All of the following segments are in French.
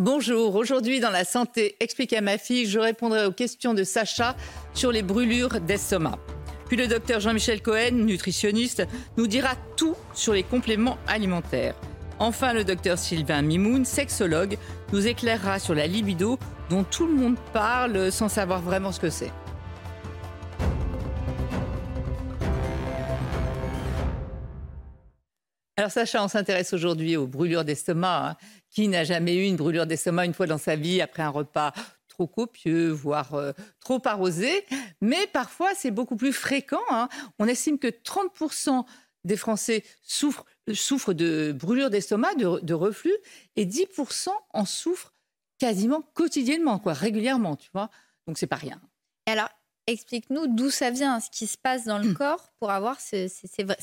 Bonjour, aujourd'hui dans la santé expliquée à ma fille, je répondrai aux questions de Sacha sur les brûlures d'estomac. Puis le docteur Jean-Michel Cohen, nutritionniste, nous dira tout sur les compléments alimentaires. Enfin, le docteur Sylvain Mimoun, sexologue, nous éclairera sur la libido dont tout le monde parle sans savoir vraiment ce que c'est. Alors Sacha, on s'intéresse aujourd'hui aux brûlures d'estomac. Hein. Qui n'a jamais eu une brûlure d'estomac une fois dans sa vie après un repas trop copieux, voire euh, trop arrosé Mais parfois, c'est beaucoup plus fréquent. Hein. On estime que 30% des Français souffrent, souffrent de brûlures d'estomac, de, de, reflux, et 10% en souffrent quasiment quotidiennement, quoi, régulièrement, tu vois. Donc c'est pas rien. alors, explique-nous d'où ça vient, ce qui se passe dans le corps pour avoir, c'est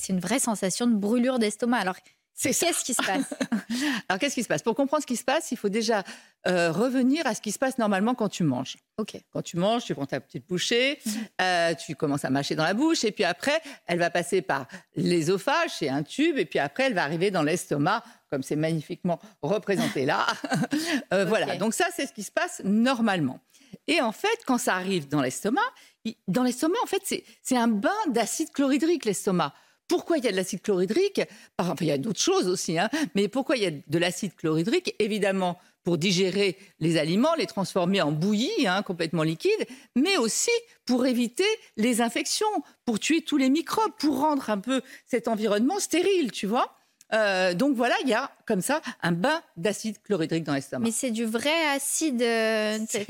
une vraie sensation de brûlure d'estomac. Alors Qu'est-ce qui se passe? Alors, qu'est-ce qui se passe? Pour comprendre ce qui se passe, il faut déjà euh, revenir à ce qui se passe normalement quand tu manges. Ok. Quand tu manges, tu prends ta petite bouchée, mhm. euh, tu commences à mâcher dans la bouche, et puis après, elle va passer par l'ésophage, c'est un tube, et puis après, elle va arriver dans l'estomac, comme c'est magnifiquement représenté là. Euh, voilà. Donc ça, c'est ce qui se passe normalement. Et en fait, quand ça arrive dans l'estomac, dans l'estomac, en fait, c'est un bain d'acide chlorhydrique, l'estomac. Pourquoi il y a de l'acide chlorhydrique Il y a d'autres choses aussi, hein. mais pourquoi il y a de l'acide chlorhydrique Évidemment, pour digérer les aliments, les transformer en bouillie hein, complètement liquide, mais aussi pour éviter les infections, pour tuer tous les microbes, pour rendre un peu cet environnement stérile, tu vois euh, donc voilà, il y a comme ça un bain d'acide chlorhydrique dans l'estomac. Mais c'est du vrai acide. Euh, c'est,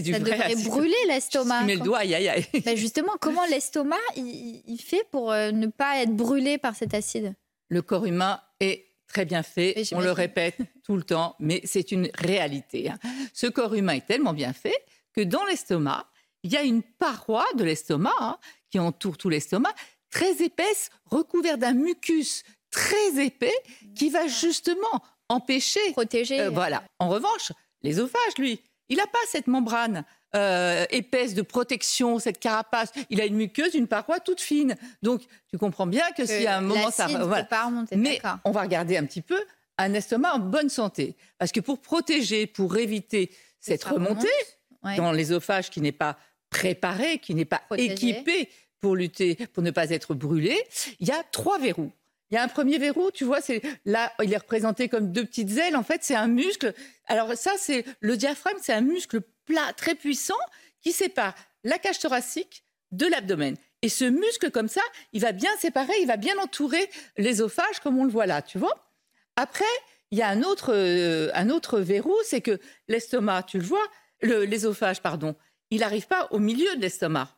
du ça devrait brûler l'estomac. Tu mets le doigt, aïe aïe aïe. Ben justement, comment l'estomac il, fait pour euh, ne pas être brûlé par cet acide? Le corps humain est très bien fait. On le répète tout le temps, mais c'est une réalité. Hein. Ce corps humain est tellement bien fait que dans l'estomac, il y a une paroi de l'estomac hein, qui entoure tout l'estomac, très épaisse, recouverte d'un mucus très épais qui va justement empêcher. Protéger. Euh, voilà. En revanche, l'ésophage, lui, il n'a pas cette membrane. Euh, épaisse de protection, cette carapace. Il a une muqueuse, une paroi toute fine. Donc, tu comprends bien que, s'il y a un moment, ça voilà. pas remonter. Mais on va regarder un petit peu un estomac en bonne santé, parce que pour protéger, pour éviter cette remontée dans l'ésophage qui n'est pas préparé, qui n'est pas équipé pour lutter, pour ne pas être brûlé, il y a trois verrous. Il y a un premier verrou, tu vois, c'est là, il est représenté comme deux petites ailes. En fait, c'est un muscle. Alors ça, c'est le diaphragme, c'est un muscle plat très puissant qui sépare la cage thoracique de l'abdomen. Et ce muscle comme ça, il va bien séparer, il va bien entourer l'ésophage comme on le voit là, tu vois. Après, il y a un autre, euh, un autre verrou, c'est que l'estomac, tu le vois, l'ésophage, pardon, il n'arrive pas au milieu de l'estomac.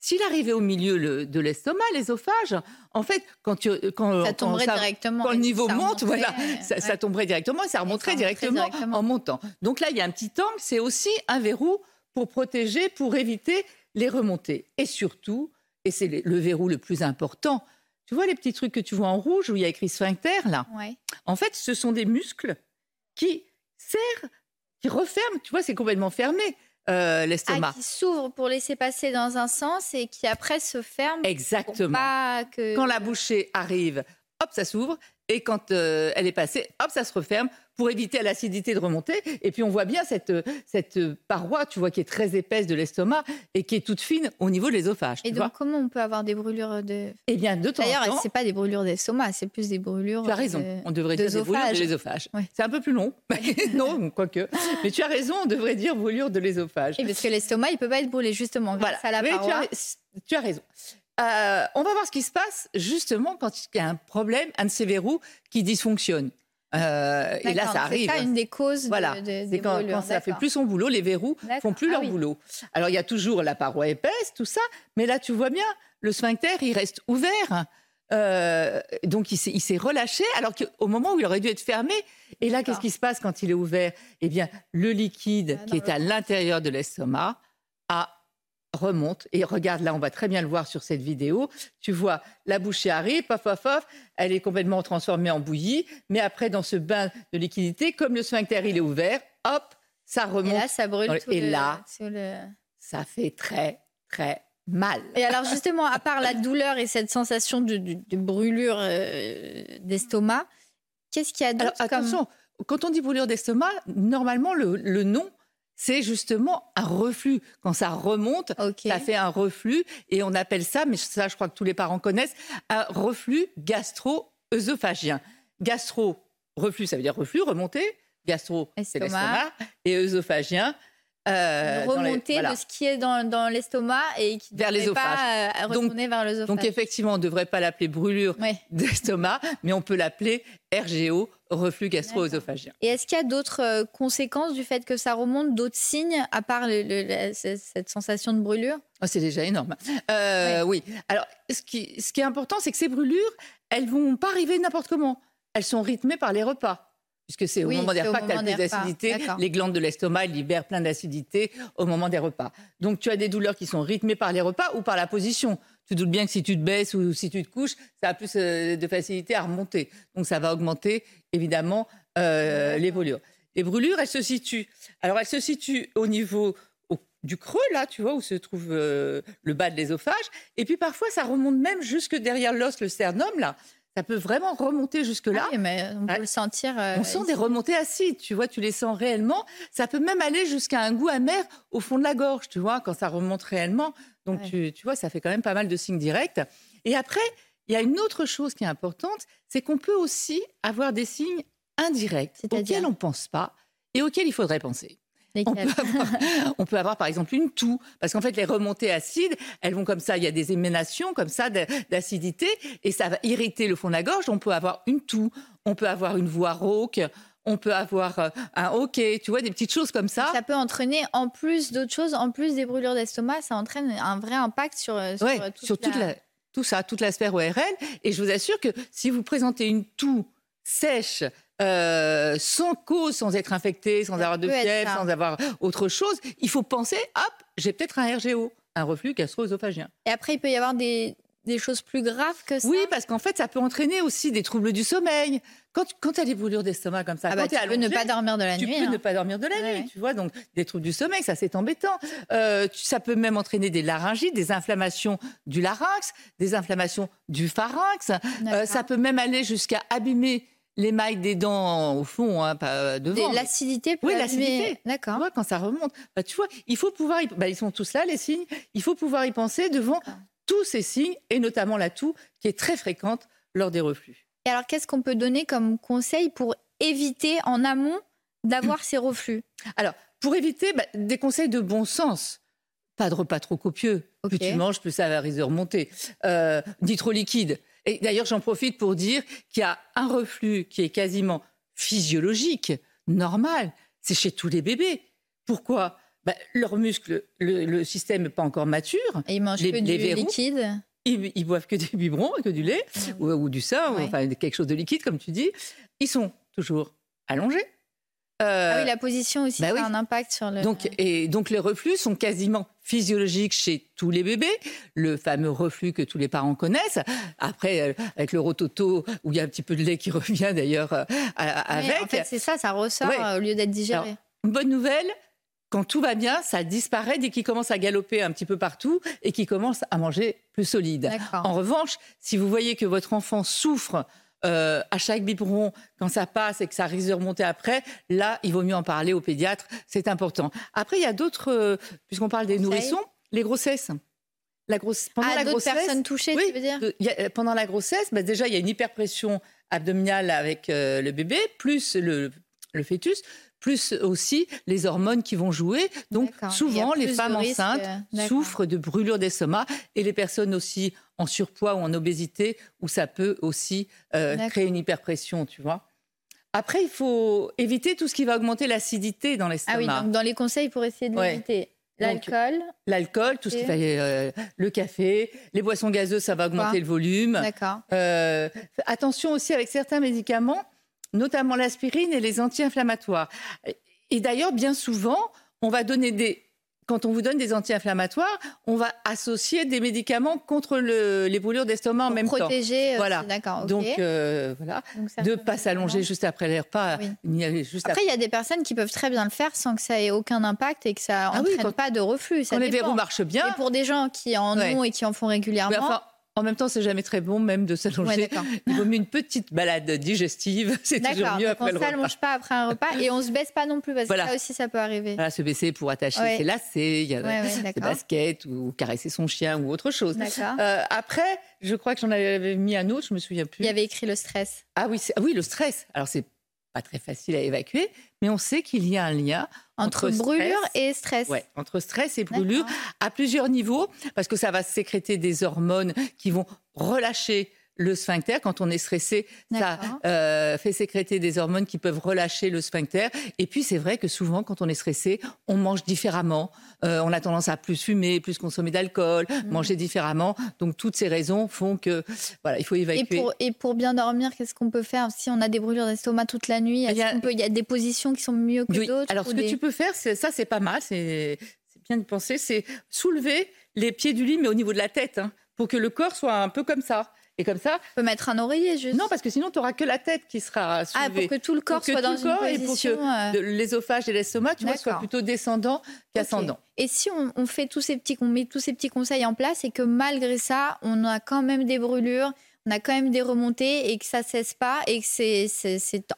S'il arrivait au milieu de l'estomac, l'ésophage, en fait, quand, tu, quand, ça tomberait directement, quand le niveau monte, voilà, ça, tomberait directement et ça remonterait directement, en montant. Donc là, il y a un petit angle, c'est aussi un verrou pour protéger, pour éviter les remontées. Et surtout, et c'est le verrou le plus important, tu vois les petits trucs que tu vois en rouge où il y a écrit sphincter là? En fait, ce sont des muscles qui serrent, qui referment, tu vois, c'est complètement fermé. Euh, l'estomac. Ah, qui s'ouvre pour laisser passer dans un sens et qui après se ferme. Exactement. Quand la bouchée arrive, hop, ça s'ouvre. Et quand euh, elle est passée, hop, ça se referme pour éviter l'acidité de remonter. Et puis on voit bien cette, cette paroi, tu vois, qui est très épaisse de l'estomac et qui est toute fine au niveau de l'ésophage. Et donc comment on peut avoir des brûlures de Eh bien, de temps D'ailleurs, c'est pas des brûlures d'estomac, c'est plus des brûlures. Tu as raison. on devrait dire des brûlures de l'ésophage. C'est un peu plus long, non, quoique. Mais tu as raison, on devrait dire brûlure de l'ésophage. Et parce que l'estomac, il peut pas être brûlé justement voilà. à la paroi. Tu as, raison. Euh, on va voir ce qui se passe justement quand il y a un problème, un de ces verrous qui dysfonctionne. Euh, et là, ça arrive. C'est une des causes. Voilà. c'est quand, quand, ça fait plus son boulot, les verrous font plus ah leur boulot. Alors il y a toujours la paroi épaisse, tout ça, mais là tu vois bien, le sphincter il reste ouvert. Euh, donc il s'est relâché alors qu'au moment où il aurait dû être fermé. Et là, qu'est-ce qui se passe quand il est ouvert? Eh bien, le liquide qui est à l'intérieur de l'estomac remonte et regarde là, on va très bien le voir sur cette vidéo. Tu vois la bouchée arrive, paf paf paf, elle est complètement transformée en bouillie, mais après dans ce bain de liquidité, comme le sphincter il est ouvert, hop, ça remonte. Et là, ça brûle. et là, ça fait très très mal. Et alors justement, à part la douleur et cette sensation de, brûlure euh, d'estomac, qu'est-ce qu'il y a d'autre Attention, quand on dit brûlure d'estomac, normalement le, nom c'est justement un reflux. Quand ça remonte, ça fait un reflux et on appelle ça, mais ça je crois que tous les parents connaissent, un reflux gastro-œsophagien. Gastro, reflux, ça veut dire reflux, remonter. Gastro, c'est l'estomac. Et œsophagien, euh, remonter de ce qui est dans, l'estomac et qui vers les pas euh, retourner donc, vers l'œsophage. Donc effectivement, on ne devrait pas l'appeler brûlure d'estomac, mais on peut l'appeler RGO, reflux gastro-œsophagien. Et est-ce qu'il y a d'autres euh, conséquences du fait que ça remonte, d'autres signes, à part cette sensation de brûlure? Oh, C'est déjà énorme. oui. Alors, ce qui, ce qui est important, c'est que ces brûlures, elles vont pas arriver n'importe comment. Elles sont rythmées par les repas puisque c'est au moment des repas que tu as plus d'acidité. Les glandes de l'estomac libèrent plein d'acidité au moment des repas. Donc tu as des douleurs qui sont rythmées par les repas ou par la position. Tu doutes bien que si tu te baisses ou si tu te couches, ça a plus euh, de facilité à remonter. Donc ça va augmenter évidemment euh, les brûlures. Les brûlures, elles se situent. Alors elles se situent au niveau du creux, là, tu vois, où se trouve euh, le bas de l'ésophage. Et puis parfois, ça remonte même jusque derrière l'os, le sternum, là ça peut vraiment remonter jusque-là. Oui, mais on peut le sentir. Euh, on sent des remontées acides, tu vois, tu les sens réellement. Ça peut même aller jusqu'à un goût amer au fond de la gorge, tu vois, quand ça remonte réellement. Donc, tu, vois, ça fait quand même pas mal de signes directs. Et après, il y a une autre chose qui est importante, c'est qu'on peut aussi avoir des signes indirects auxquels on ne pense pas et auxquels il faudrait penser. On peut, avoir, par exemple une toux, parce qu'en fait les remontées acides, elles vont comme ça, il y a des éménations comme ça d'acidité, et ça va irriter le fond de la gorge. On peut avoir une toux, on peut avoir une voix rauque, on peut avoir euh, un hoquet, tu vois, des petites choses comme ça. Ça peut entraîner, en plus d'autres choses, en plus des brûlures d'estomac, ça entraîne un vrai impact sur, euh, sur, toute, tout ça, toute la sphère ORL. Et je vous assure que si vous présentez une toux sèche, euh, sans cause, sans être infecté, sans avoir de fièvre, sans avoir autre chose, il faut penser, hop, j'ai peut-être un RGO, un reflux gastro-œsophagien. Et après, il peut y avoir des, choses plus graves que ça? Oui, parce qu'en fait, ça peut entraîner aussi des troubles du sommeil. Quand, quand tu as des brûlures d'estomac comme ça, ah bah, tu peux ne pas dormir de la nuit. Tu peux ne pas dormir de la nuit, tu vois. Donc, des troubles du sommeil, ça c'est embêtant. Euh, ça peut même entraîner des laryngites, des inflammations du larynx, des inflammations du pharynx. Euh, ça peut même aller jusqu'à abîmer l'émail des dents au fond, hein, pas euh, devant. L'acidité Oui, l'acidité. D'accord. quand ça remonte. Bah, tu vois, il faut pouvoir. Y... Bah, ils sont tous là, les signes. Il faut pouvoir y penser devant tous ces signes, et notamment la toux, qui est très fréquente lors des reflux. Et alors, qu'est-ce qu'on peut donner comme conseil pour éviter en amont d'avoir ces reflux? Alors, pour éviter, bah, des conseils de bon sens. Pas de repas trop copieux. Plus tu manges, plus ça va risque de remonter. Euh, trop liquide. Et d'ailleurs, j'en profite pour dire qu'il y a un reflux qui est quasiment physiologique, normal. C'est chez tous les bébés. Pourquoi? Bah, Leurs muscles, le, système n'est pas encore mature. Et ils mangent que du liquide? Ils, ils, boivent que des biberons, que du lait, ou, du sang, enfin quelque chose de liquide, comme tu dis. Ils sont toujours allongés. Euh, ah oui, la position aussi bah a un impact sur le. Donc, et donc les reflux sont quasiment physiologiques chez tous les bébés. Le fameux reflux que tous les parents connaissent. Après, euh, avec le rototo, où il y a un petit peu de lait qui revient d'ailleurs euh, avec. en fait, c'est ça, ça ressort au lieu d'être digéré. une bonne nouvelle, quand tout va bien, ça disparaît dès qu'il commence à galoper un petit peu partout et qu'il commence à manger plus solide. En revanche, si vous voyez que votre enfant souffre euh, à chaque biberon, quand ça passe et que ça risque de remonter après, là, il vaut mieux en parler au pédiatre. C'est important. Après, il y a d'autres, euh, puisqu'on parle des nourrissons, les grossesses. La grosse, pendant ah, la grossesse, personnes touchées, tu veux dire euh, Pendant la grossesse, bah, déjà, il y a une hyperpression abdominale avec le bébé, plus le, le fœtus, plus aussi les hormones qui vont jouer. Donc souvent, les femmes enceintes souffrent de brûlures d'estomac et les personnes aussi en surpoids ou en obésité, où ça peut aussi euh, créer une hyperpression, tu vois. Après, il faut éviter tout ce qui va augmenter l'acidité dans l'estomac. Ah oui, donc dans les conseils pour essayer de l'éviter. L'alcool. L'alcool, tout ce qui fait euh, le café, les boissons gazeuses, ça va augmenter le volume. D'accord. Euh, attention aussi avec certains médicaments, notamment l'aspirine et les anti-inflammatoires. Et d'ailleurs, bien souvent, on va donner des quand on vous donne des anti-inflammatoires, on va associer des médicaments contre les brûlures d'estomac en même temps. Protéger, euh, voilà. D'accord. Donc euh, voilà, de ne pas s'allonger juste après les repas. après, il y a des personnes qui peuvent très bien le faire sans que ça ait aucun impact et que ça n'entraîne ah pas de reflux. Ça quand les verrous marchent bien. Et pour des gens qui en ont et qui en font régulièrement. En même temps, c'est jamais très bon, même de s'allonger. il vaut mieux une petite balade digestive. C'est toujours mieux après le repas. On ne s'allonge pas après un repas et on se baisse pas non plus parce que ça aussi, ça peut arriver. Voilà, se baisser pour attacher ses lacets, il y a des baskets ou caresser son chien ou autre chose. Euh, après, je crois que j'en avais mis un autre, je me souviens plus. Il y avait écrit le stress. Ah oui, ah oui, le stress. Alors c'est pas très facile à évacuer, mais on sait qu'il y a un lien entre, brûlure et stress. Ouais, entre stress et brûlure à plusieurs niveaux, parce que ça va sécréter des hormones qui vont relâcher le sphincter. Quand on est stressé, ça euh, fait sécréter des hormones qui peuvent relâcher le sphincter. Et puis, c'est vrai que souvent, quand on est stressé, on mange différemment. Euh, on a tendance à plus fumer, plus consommer d'alcool, mm. manger différemment. Donc, toutes ces raisons font que, voilà, il faut évacuer. Et pour, et pour bien dormir, qu'est-ce qu'on peut faire si on a des brûlures d'estomac toute la nuit? Il y, a, des positions qui sont mieux que d'autres Alors, ce que tu peux faire, ça, c'est pas mal. C'est bien de penser. C'est soulever les pieds du lit, mais au niveau de la tête, hein, pour que le corps soit un peu comme ça. Et comme ça. On peut mettre un oreiller, juste. Non, parce que sinon, tu n'auras que la tête qui sera soulevée. Ah, pour que tout le corps soit dans une position. Et pour que l'ésophage et l'estomac, tu vois, soient plutôt descendants qu'ascendants. Et si on, fait tous ces petits, on met tous ces petits conseils en place et que malgré ça, on a quand même des brûlures, on a quand même des remontées et que ça cesse pas et que c'est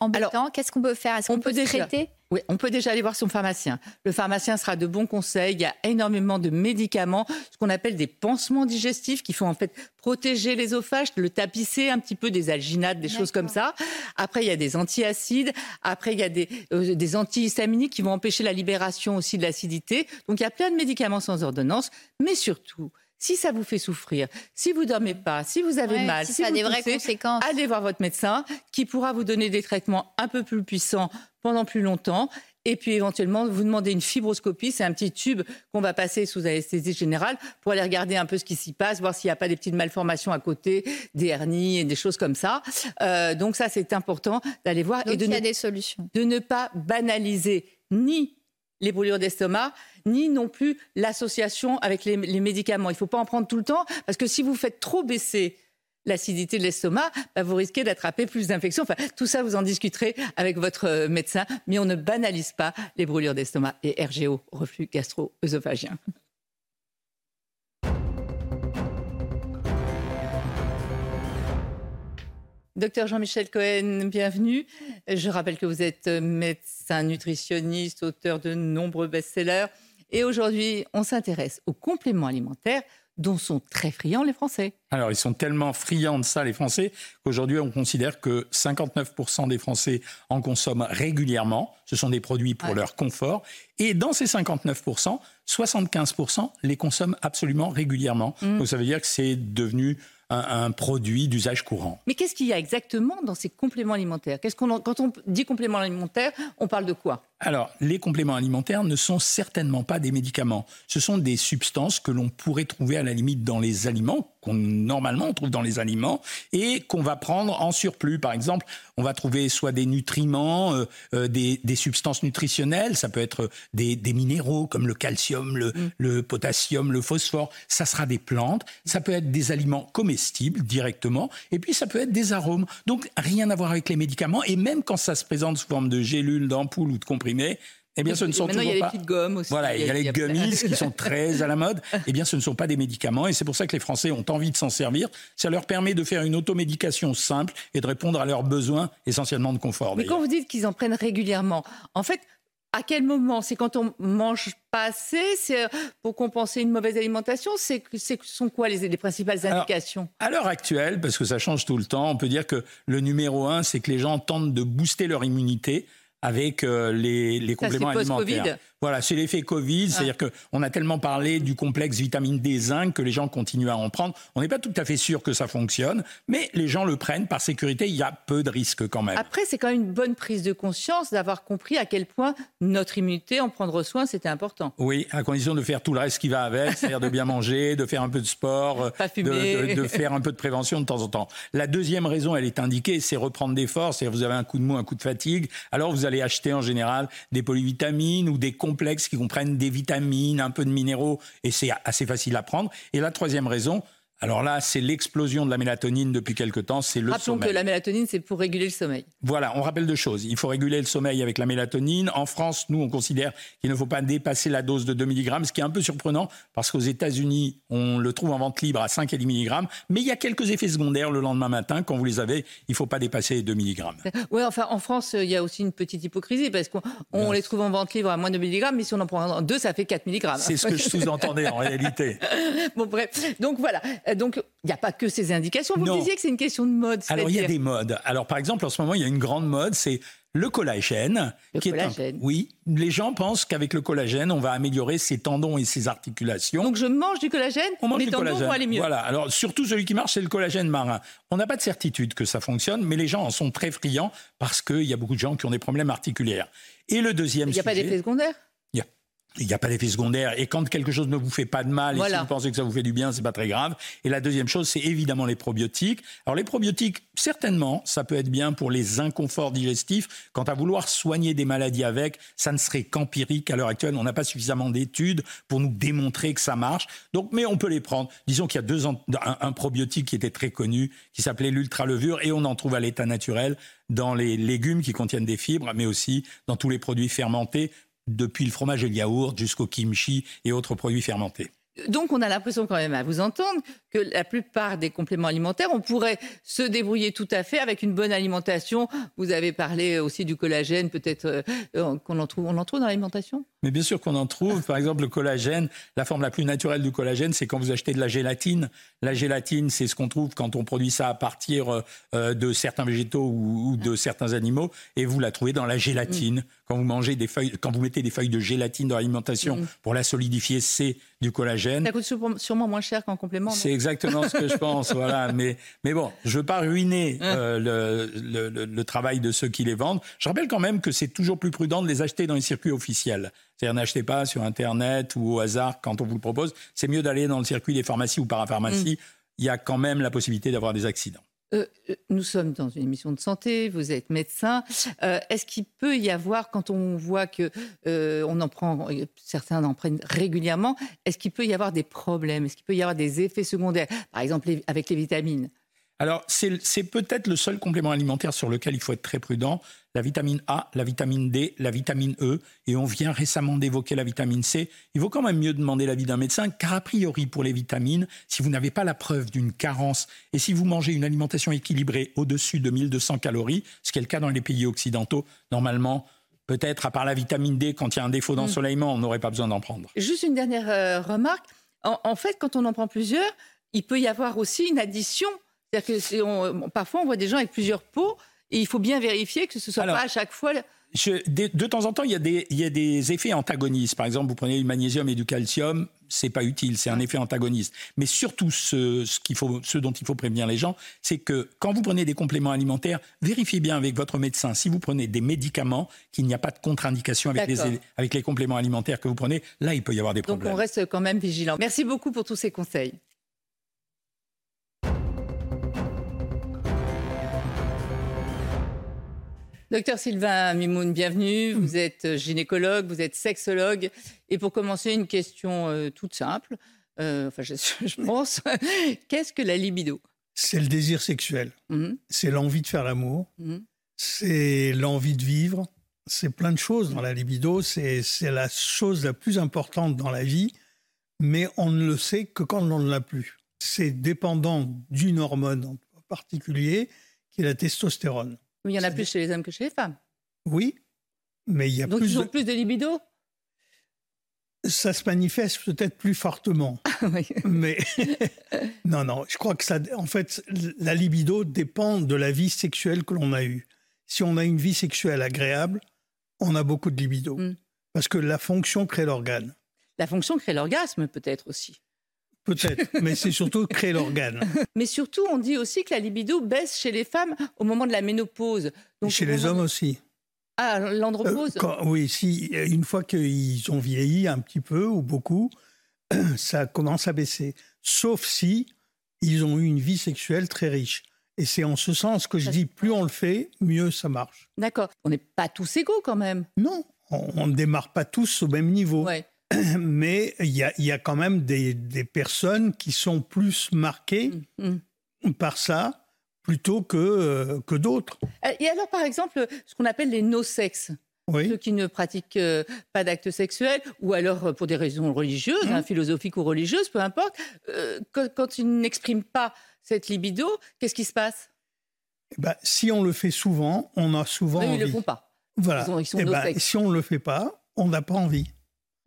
embêtant, qu'est-ce qu'on peut faire? Est-ce qu'on peut, peut traiter? Oui, on peut déjà aller voir son pharmacien. Le pharmacien sera de bons conseils. Il y a énormément de médicaments, ce qu'on appelle des pansements digestifs qui font en fait protéger l'ésophage, le tapisser un petit peu des alginates, des choses comme ça. Après, il y a des antiacides. Après, il y a des, euh, des antihistaminiques qui vont empêcher la libération aussi de l'acidité. Donc, il y a plein de médicaments sans ordonnance. Mais surtout, si ça vous fait souffrir, si vous dormez pas, si vous avez mal, si, ça a des vraies conséquences, allez voir votre médecin qui pourra vous donner des traitements un peu plus puissants pendant plus longtemps. Et puis éventuellement, vous demandez une fibroscopie, c'est un petit tube qu'on va passer sous anesthésie générale pour aller regarder un peu ce qui s'y passe, voir s'il n'y a pas des petites malformations à côté, des hernies et des choses comme ça. Euh, donc ça, c'est important d'aller voir et de, il y a des solutions. de ne pas banaliser ni les brûlures d'estomac, ni non plus l'association avec les, médicaments. Il ne faut pas en prendre tout le temps, parce que si vous faites trop baisser l'acidité de l'estomac, bah, vous risquez d'attraper plus d'infections. Tout ça, vous en discuterez avec votre euh, médecin, mais on ne banalise pas les brûlures d'estomac et RGO, reflux gastro-œsophagien. Docteur Jean-Michel Cohen, bienvenue. Je rappelle que vous êtes médecin nutritionniste, auteur de nombreux best-sellers. Et aujourd'hui, on s'intéresse aux compléments alimentaires dont sont très friands les Français. Alors, ils sont tellement friands de ça, les Français, qu'aujourd'hui, on considère que 59% des Français en consomment régulièrement. Ce sont des produits pour leur confort. Et dans ces 59%, 75% les consomment absolument régulièrement. Mm. Donc, ça veut dire que c'est devenu un, produit d'usage courant. Mais qu'est-ce qu'il y a exactement dans ces compléments alimentaires? Quand on dit compléments alimentaires, on parle de quoi? Alors, les compléments alimentaires ne sont certainement pas des médicaments. Ce sont des substances que l'on pourrait trouver à la limite dans les aliments, qu'on normalement on trouve dans les aliments, et qu'on va prendre en surplus. Par exemple, on va trouver soit des nutriments, euh, euh, des, substances nutritionnelles, ça peut être des, minéraux comme le calcium, le, mm. le, potassium, le phosphore. Ça sera des plantes, ça peut être des aliments comestibles directement, et puis ça peut être des arômes. Donc, rien à voir avec les médicaments, et même quand ça se présente sous forme de gélules, d'ampoules ou de comprimés, eh bien, ce ne sont toujours il y a les petites gommes aussi. Voilà, il y a, les gummies qui sont très à la mode. Eh bien, ce ne sont pas des médicaments et c'est pour ça que les Français ont envie de s'en servir. Ça leur permet de faire une automédication simple et de répondre à leurs besoins essentiellement de confort. Mais quand vous dites qu'ils en prennent régulièrement, en fait, à quel moment? C'est quand on mange pas assez? C'est pour compenser une mauvaise alimentation? C'est sont quoi les, les principales indications? À l'heure actuelle, parce que ça change tout le temps, on peut dire que le numéro un, c'est que les gens tentent de booster leur immunité avec euh, les, les compléments alimentaires. Voilà, c'est l'effet Covid, ah. c'est-à-dire qu'on a tellement parlé du complexe vitamine D zinc que les gens continuent à en prendre. On n'est pas tout à fait sûr que ça fonctionne, mais les gens le prennent par sécurité. Il y a peu de risques quand même. Après, c'est quand même une bonne prise de conscience d'avoir compris à quel point notre immunité, en prendre soin, c'était important. Oui, à condition de faire tout le reste qui va avec, c'est-à-dire de bien manger, de faire un peu de sport, de, de, faire un peu de prévention de temps en temps. La deuxième raison, elle est indiquée, c'est reprendre des forces. C'est-à-dire vous avez un coup de mou, un coup de fatigue. Alors vous allez acheter en général des polyvitamines ou des complexes qui comprennent des vitamines, un peu de minéraux, et c'est assez facile à prendre. Et la troisième raison, alors là, c'est l'explosion de la mélatonine depuis quelque temps, c'est le Rappelons que la mélatonine, c'est pour réguler le sommeil. Voilà, on rappelle deux choses. Il faut réguler le sommeil avec la mélatonine. En France, nous, on considère qu'il ne faut pas dépasser la dose de 2 mg, ce qui est un peu surprenant parce qu'aux États-Unis, on le trouve en vente libre à 5 et 10 mg, mais il y a quelques effets secondaires le lendemain matin. Quand vous les avez, il ne faut pas dépasser les 2 mg. Oui, enfin, en France, il y a aussi une petite hypocrisie parce qu'on les trouve en vente libre à moins de 2 mg, mais si on en prend deux, ça fait 4 mg. C'est ce que je sous-entendais en réalité. Bon, bref. Donc voilà. Donc, il n'y a pas que ces indications. Vous disiez que c'est une question de mode. Alors, il y a des modes. Alors, par exemple, en ce moment, il y a une grande mode, c'est le collagène. Le collagène. Oui, les gens pensent qu'avec le collagène, on va améliorer ses tendons et ses articulations. Donc je mange du collagène, on mange mes du tendons collagène. vont aller mieux. Voilà, alors surtout celui qui marche, c'est le collagène marin. On n'a pas de certitude que ça fonctionne, mais les gens en sont très friands parce qu'il y a beaucoup de gens qui ont des problèmes articulaires. Et le deuxième Il n'y a pas d'effet secondaire? Il n'y a pas d'effet secondaire. Et quand quelque chose ne vous fait pas de mal, et si vous pensez que ça vous fait du bien, c'est pas très grave. Et la deuxième chose, c'est évidemment les probiotiques. Alors les probiotiques, certainement, ça peut être bien pour les inconforts digestifs. Quant à vouloir soigner des maladies avec, ça ne serait qu'empirique à l'heure actuelle. On n'a pas suffisamment d'études pour nous démontrer que ça marche. Donc, mais on peut les prendre. Disons qu'il y a deux ans, un, un probiotique qui était très connu, qui s'appelait l'ultra-levure, et on en trouve à l'état naturel dans les légumes qui contiennent des fibres, mais aussi dans tous les produits fermentés depuis le fromage et le yaourt jusqu'au kimchi et autres produits fermentés. Donc on a l'impression quand même à vous entendre que la plupart des compléments alimentaires, on pourrait se débrouiller tout à fait avec une bonne alimentation. Vous avez parlé aussi du collagène, peut-être euh, euh, qu'on en trouve, on en trouve dans l'alimentation? Mais bien sûr qu'on en trouve. Par exemple, le collagène, la forme la plus naturelle du collagène, c'est quand vous achetez de la gélatine. La gélatine, c'est ce qu'on trouve quand on produit ça à partir euh, de certains végétaux ou, de certains animaux, et vous la trouvez dans la gélatine. Mm. Quand vous mangez des feuilles, quand vous mettez des feuilles de gélatine dans l'alimentation mm. pour la solidifier, c'est du collagène. Ça coûte sûrement moins cher qu'en complément. C'est exactement ce que je pense, voilà. Mais, mais bon, je veux pas ruiner hein. euh, le, le, le, travail de ceux qui les vendent. Je rappelle quand même que c'est toujours plus prudent de les acheter dans les circuits officiels. C'est-à-dire n'achetez pas sur Internet ou au hasard quand on vous le propose. C'est mieux d'aller dans le circuit des pharmacies ou parapharmacies. Mm. Il y a quand même la possibilité d'avoir des accidents. Euh, euh, nous sommes dans une émission de santé, vous êtes médecin. Euh, est-ce qu'il peut y avoir, quand on voit que on en prend, certains en prennent régulièrement, est-ce qu'il peut y avoir des problèmes? Est-ce qu'il peut y avoir des effets secondaires? Par exemple, avec les vitamines alors, c'est peut-être le seul complément alimentaire sur lequel il faut être très prudent. La vitamine A, la vitamine D, la vitamine E, et on vient récemment d'évoquer la vitamine C. Il vaut quand même mieux demander l'avis d'un médecin, car a priori, pour les vitamines, si vous n'avez pas la preuve d'une carence, et si vous mangez une alimentation équilibrée au-dessus de 1200 calories, ce qui est le cas dans les pays occidentaux, normalement, peut-être à part la vitamine D, quand il y a un défaut d'ensoleillement, on n'aurait pas besoin d'en prendre. Juste une dernière euh, remarque. en fait, quand on en prend plusieurs, il peut y avoir aussi une addition c'est-à-dire que parfois on voit des gens avec plusieurs pots et il faut bien vérifier que ce soit pas à chaque fois. de, temps en temps, il y, a des, il y, a des, effets antagonistes. Par exemple, vous prenez du magnésium et du calcium, c'est pas utile, c'est un effet antagoniste. Mais surtout, ce, ce, qu'il faut, ce dont il faut prévenir les gens, c'est que quand vous prenez des compléments alimentaires, vérifiez bien avec votre médecin si vous prenez des médicaments, qu'il n'y a pas de contre-indication avec les, avec les compléments alimentaires que vous prenez. Là, il peut y avoir des problèmes. Donc, on reste quand même vigilant. Merci beaucoup pour tous ces conseils. Docteur Sylvain Mimoun, bienvenue. Vous êtes gynécologue, vous êtes sexologue. Et pour commencer, une question euh, toute simple, euh, enfin je, pense, qu'est-ce que la libido? C'est le désir sexuel. Mhm. C'est l'envie de faire l'amour. Mhm. C'est l'envie de vivre. C'est plein de choses dans la libido. C'est la chose la plus importante dans la vie, mais on ne le sait que quand on ne l'a plus. C'est dépendant d'une hormone en particulier, qui est la testostérone. Il y en a plus chez les hommes que chez les femmes. Oui, mais il y a Donc plus. ils ont plus de libido? Ça se manifeste peut-être plus fortement. Ah mais non, non, je crois que ça, en fait, la libido dépend de la vie sexuelle que l'on a eue. Si on a une vie sexuelle agréable, on a beaucoup de libido. Mm. Parce que la fonction crée l'organe. La fonction crée l'orgasme, peut-être aussi. Peut-être, mais c'est surtout créer l'organe. Mais surtout, on dit aussi que la libido baisse chez les femmes au moment de la ménopause. Donc, chez les hommes aussi. Ah, l'andropause euh, Oui, si, une fois qu'ils ont vieilli un petit peu ou beaucoup, ça commence à baisser. Sauf si ils ont eu une vie sexuelle très riche. Et c'est en ce sens que je dis, plus on le fait, mieux ça marche. D'accord. On n'est pas tous égaux quand même. Non, on ne démarre pas tous au même niveau. Mais il y a, quand même des, personnes qui sont plus marquées mm, mm. par ça plutôt que, euh, que d'autres. Euh, et alors, par exemple, ce qu'on appelle les no-sex ceux qui ne pratiquent euh, pas d'actes sexuels, ou alors pour des raisons religieuses, hein, philosophiques ou religieuses, peu importe, quand, ils n'expriment pas cette libido, qu'est-ce qui se passe? Eh ben, Si on le fait souvent, on a souvent. Mais ils ne le font pas. Voilà. Ils sont, eh ben, si on ne le fait pas, on n'a pas envie.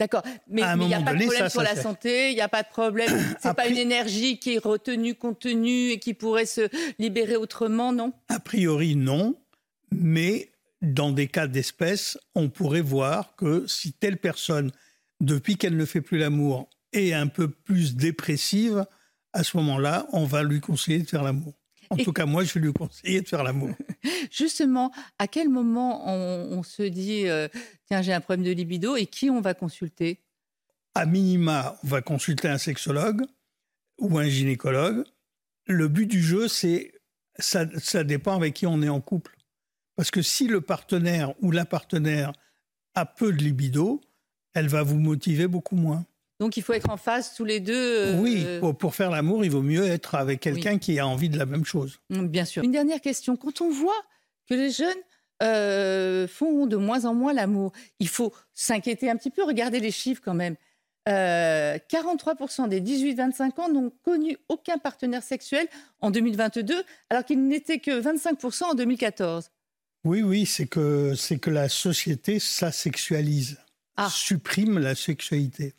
D'accord, mais il n'y a pas de problème sur la santé, il n'y a pas de problème. C'est pas une énergie qui est retenue, contenue et qui pourrait se libérer autrement, non? A priori, non. Mais dans des cas d'espèce, on pourrait voir que si telle personne, depuis qu'elle ne fait plus l'amour, est un peu plus dépressive, à ce moment-là, on va lui conseiller de faire l'amour. En tout cas, moi, je vais lui conseiller de faire l'amour. Justement, à quel moment on, se dit euh, tiens, j'ai un problème de libido et qui on va consulter? À minima, on va consulter un sexologue ou un gynécologue. Le but du jeu, c'est ça, ça dépend avec qui on est en couple. Parce que si le partenaire ou la partenaire a peu de libido, elle va vous motiver beaucoup moins. Donc il faut être en face tous les deux. Euh, oui, pour, faire l'amour, il vaut mieux être avec quelqu'un qui a envie de la même chose. Mm, bien sûr. Une dernière question. Quand on voit que les jeunes euh, font de moins en moins l'amour, il faut s'inquiéter un petit peu, regarder les chiffres quand même. 43% euh, des 18-25 ans n'ont connu aucun partenaire sexuel en 2022, alors qu'il n'était que 25% en 2014. Oui, oui, c'est que, c'est que la société s'asexualise, ah. supprime la sexualité.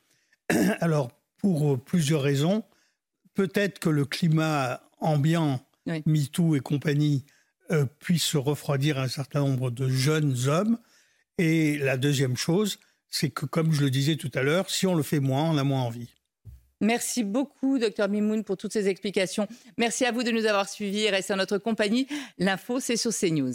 Alors, pour euh, plusieurs raisons, peut-être que le climat ambiant, MeToo et compagnie, euh, puisse refroidir un certain nombre de jeunes hommes. Et la deuxième chose, c'est que, comme je le disais tout à l'heure, si on le fait moins, on a moins envie. Merci beaucoup, docteur Mimoun, pour toutes ces explications. Merci à vous de nous avoir suivis et restez en notre compagnie. L'info, c'est sur CNews.